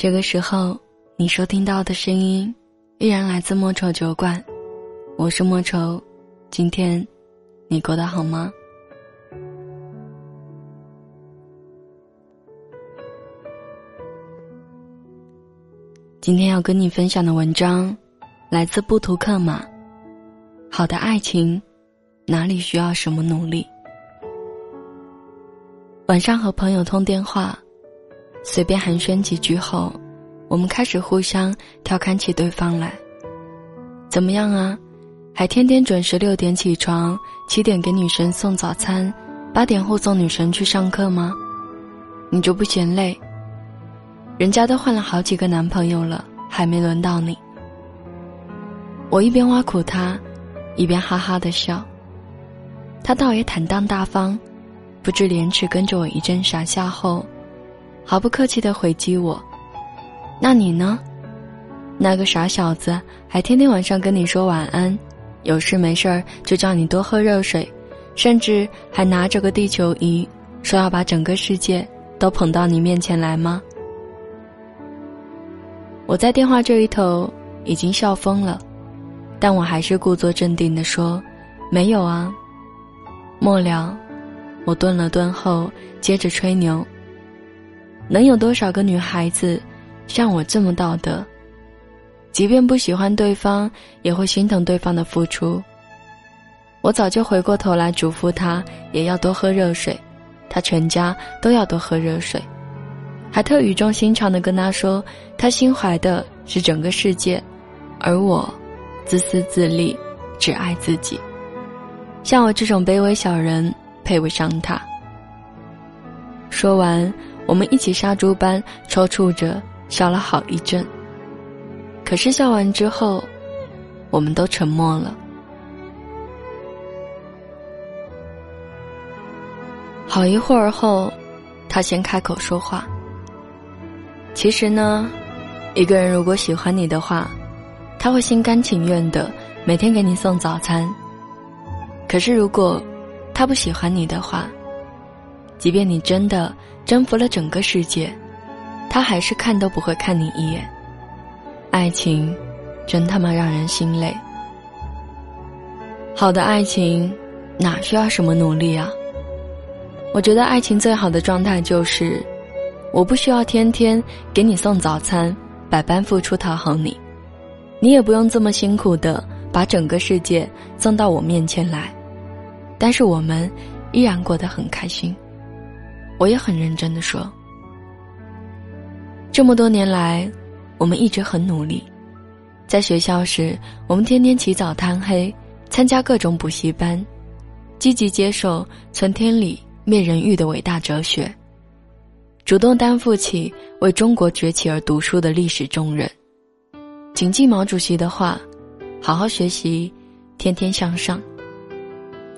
这个时候，你收听到的声音依然来自莫愁酒馆，我是莫愁。今天，你过得好吗？今天要跟你分享的文章，来自布图克马。好的爱情，哪里需要什么努力？晚上和朋友通电话。随便寒暄几句后，我们开始互相调侃起对方来。怎么样啊？还天天准时六点起床，七点给女神送早餐，八点护送女神去上课吗？你就不嫌累？人家都换了好几个男朋友了，还没轮到你。我一边挖苦他，一边哈哈的笑。他倒也坦荡大方，不知廉耻，跟着我一阵傻笑后。毫不客气的回击我，那你呢？那个傻小子还天天晚上跟你说晚安，有事没事儿就叫你多喝热水，甚至还拿着个地球仪，说要把整个世界都捧到你面前来吗？我在电话这一头已经笑疯了，但我还是故作镇定的说：“没有啊。”末了，我顿了顿后，接着吹牛。能有多少个女孩子像我这么道德？即便不喜欢对方，也会心疼对方的付出。我早就回过头来嘱咐他，也要多喝热水，他全家都要多喝热水，还特语重心长的跟他说，他心怀的是整个世界，而我自私自利，只爱自己。像我这种卑微小人，配不上他。说完。我们一起杀猪般抽搐着笑了好一阵。可是笑完之后，我们都沉默了。好一会儿后，他先开口说话。其实呢，一个人如果喜欢你的话，他会心甘情愿的每天给你送早餐。可是如果他不喜欢你的话，即便你真的征服了整个世界，他还是看都不会看你一眼。爱情，真他妈让人心累。好的爱情，哪需要什么努力啊？我觉得爱情最好的状态就是，我不需要天天给你送早餐，百般付出讨好你，你也不用这么辛苦的把整个世界送到我面前来，但是我们依然过得很开心。我也很认真的说，这么多年来，我们一直很努力。在学校时，我们天天起早贪黑，参加各种补习班，积极接受“存天理，灭人欲”的伟大哲学，主动担负起为中国崛起而读书的历史重任。谨记毛主席的话：“好好学习，天天向上。”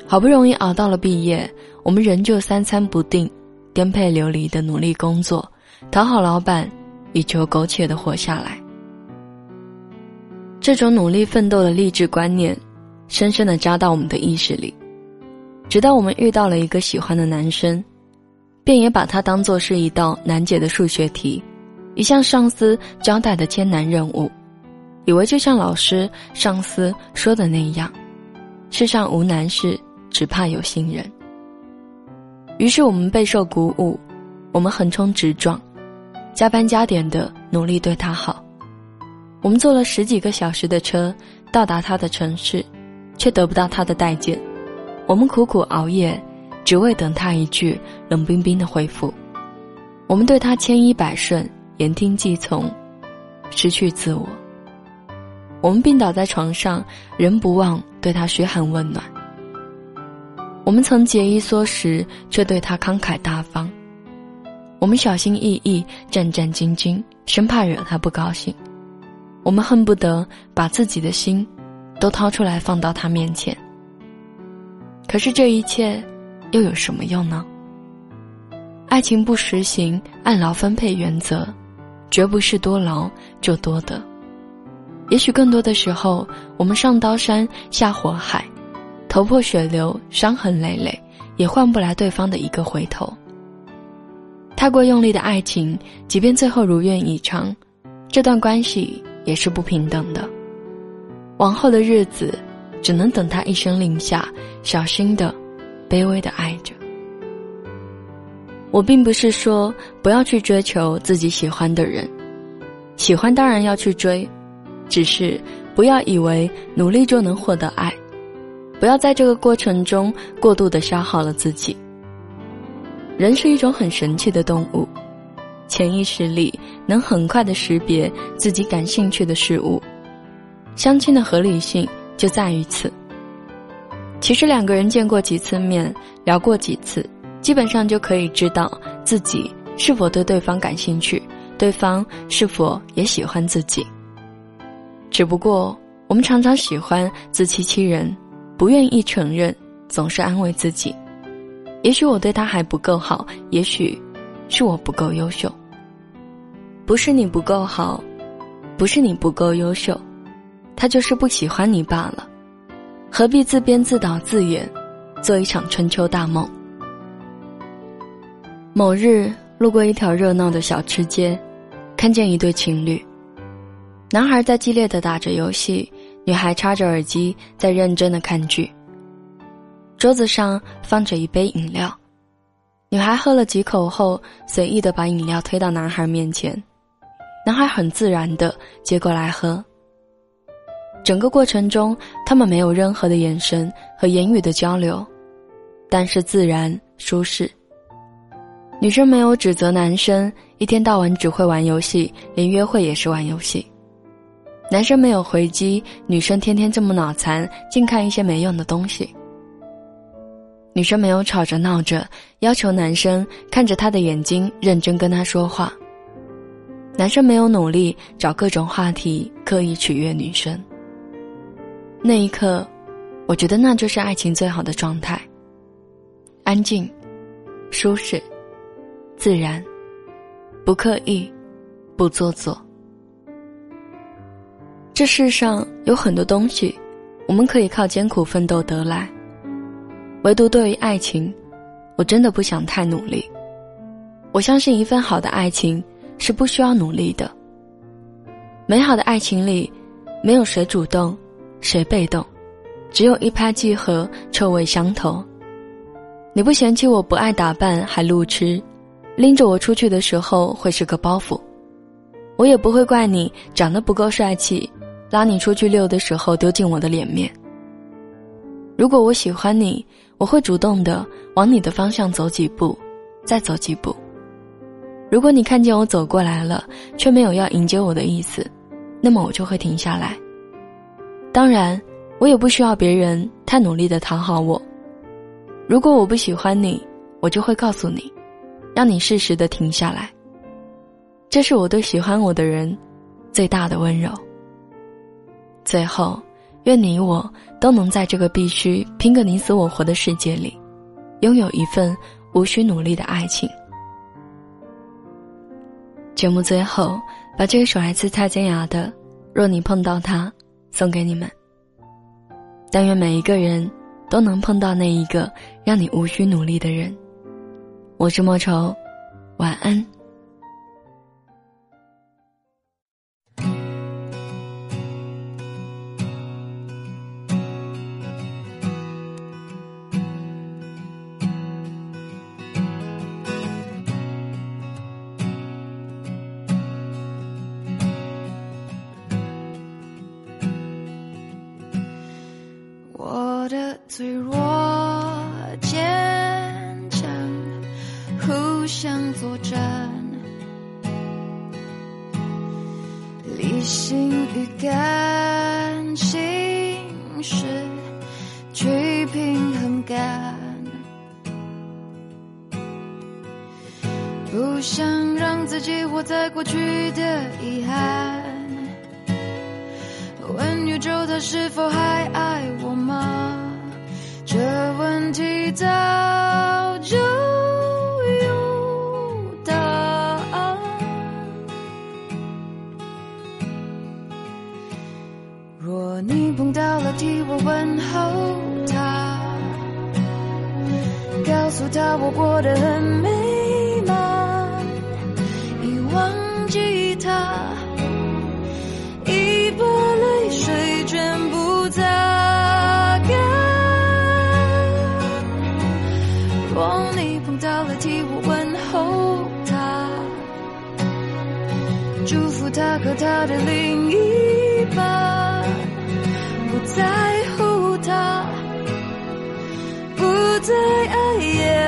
好不容易熬到了毕业，我们仍旧三餐不定。颠沛流离的努力工作，讨好老板，以求苟且的活下来。这种努力奋斗的励志观念，深深的扎到我们的意识里。直到我们遇到了一个喜欢的男生，便也把他当作是一道难解的数学题，一项上司交代的艰难任务，以为就像老师、上司说的那样，世上无难事，只怕有心人。于是我们备受鼓舞，我们横冲直撞，加班加点的努力对他好。我们坐了十几个小时的车到达他的城市，却得不到他的待见。我们苦苦熬夜，只为等他一句冷冰冰的回复。我们对他千依百顺，言听计从，失去自我。我们病倒在床上，仍不忘对他嘘寒问暖。我们曾节衣缩食，却对他慷慨大方；我们小心翼翼、战战兢兢，生怕惹他不高兴；我们恨不得把自己的心都掏出来放到他面前。可是这一切又有什么用呢？爱情不实行按劳分配原则，绝不是多劳就多得。也许更多的时候，我们上刀山下火海。头破血流，伤痕累累，也换不来对方的一个回头。太过用力的爱情，即便最后如愿以偿，这段关系也是不平等的。往后的日子，只能等他一声令下，小心的、卑微的爱着。我并不是说不要去追求自己喜欢的人，喜欢当然要去追，只是不要以为努力就能获得爱，不要在这个过程中过度的消耗了自己。人是一种很神奇的动物，潜意识里能很快的识别自己感兴趣的事物。相亲的合理性就在于此。其实两个人见过几次面，聊过几次，基本上就可以知道自己是否对对方感兴趣，对方是否也喜欢自己。只不过我们常常喜欢自欺欺人，不愿意承认，总是安慰自己：也许我对他还不够好，也许是我不够优秀。不是你不够好，不是你不够优秀。他就是不喜欢你罢了，何必自编自导自演，做一场春秋大梦？某日路过一条热闹的小吃街，看见一对情侣，男孩在激烈的打着游戏，女孩插着耳机在认真的看剧。桌子上放着一杯饮料，女孩喝了几口后，随意的把饮料推到男孩面前，男孩很自然的接过来喝。整个过程中，他们没有任何的眼神和言语的交流，但是自然舒适。女生没有指责男生一天到晚只会玩游戏，连约会也是玩游戏。男生没有回击女生天天这么脑残，净看一些没用的东西。女生没有吵着闹着要求男生看着她的眼睛认真跟她说话。男生没有努力找各种话题刻意取悦女生。那一刻，我觉得那就是爱情最好的状态。安静、舒适、自然，不刻意，不做作。这世上有很多东西，我们可以靠艰苦奋斗得来，唯独对于爱情，我真的不想太努力。我相信一份好的爱情是不需要努力的。美好的爱情里，没有谁主动。谁被动，只有一拍即合，臭味相投。你不嫌弃我不爱打扮还路痴，拎着我出去的时候会是个包袱，我也不会怪你长得不够帅气，拉你出去溜的时候丢尽我的脸面。如果我喜欢你，我会主动的往你的方向走几步，再走几步。如果你看见我走过来了，却没有要迎接我的意思，那么我就会停下来。当然，我也不需要别人太努力的讨好我。如果我不喜欢你，我就会告诉你，让你适时的停下来。这是我对喜欢我的人最大的温柔。最后，愿你我都能在这个必须拼个你死我活的世界里，拥有一份无需努力的爱情。节目最后，把这首来自蔡健雅的《若你碰到他》。送给你们。但愿每一个人都能碰到那一个让你无需努力的人。我是莫愁，晚安。脆弱坚强，互相作战，理性与感性是去平衡感，不想让自己活在过去的遗憾。问宇宙，他是否还爱我吗？问题早就有答案，若你碰到了，替我问候他，告诉他我过得很美满，已忘记他。他和他的另一半，不在乎他，不再爱，也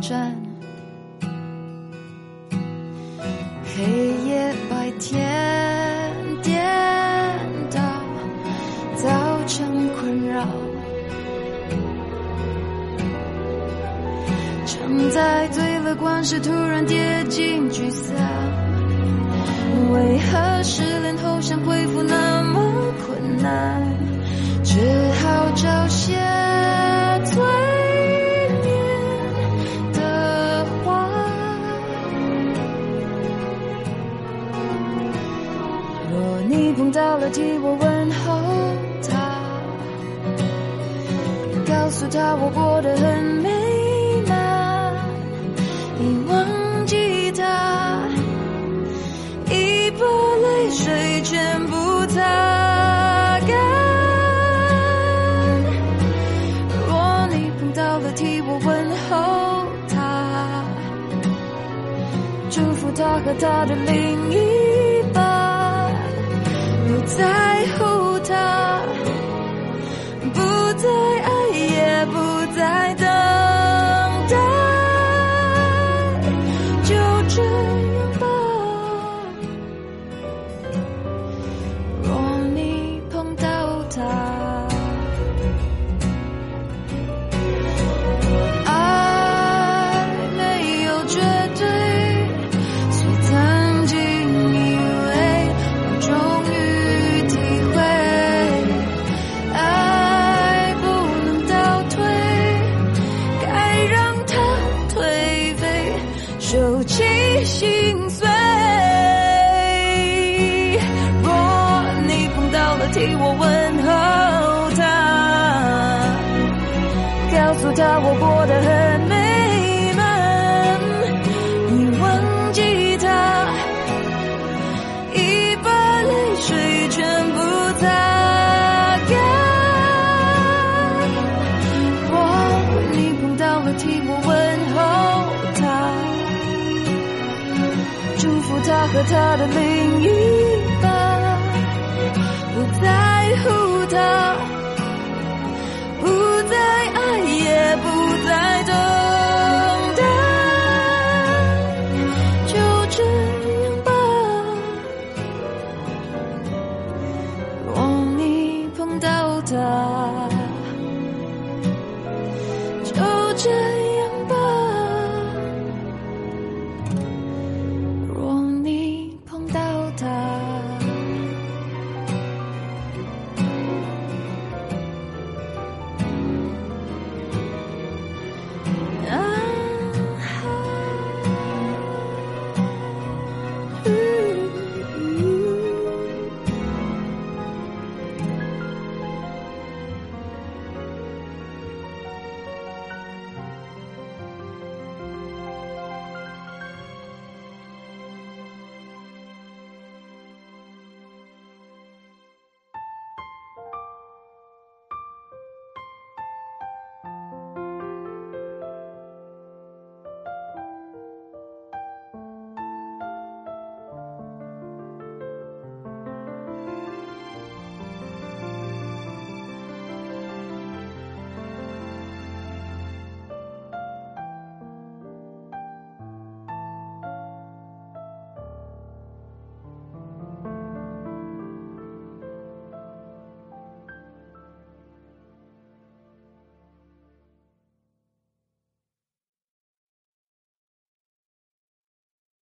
战，黑夜白天颠倒，造成困扰。常在最乐观时突然跌进沮丧。为何失恋后想恢复那么困难？只好找些替我问候他，告诉他我过得很美满，已忘记他。已把泪水全部擦干。若你碰到了，替我问候他，祝福他和他的另我过得很美满，你忘记他，已把泪水全部擦干。我你碰到了，替我问候他。祝福他和他的另一 die.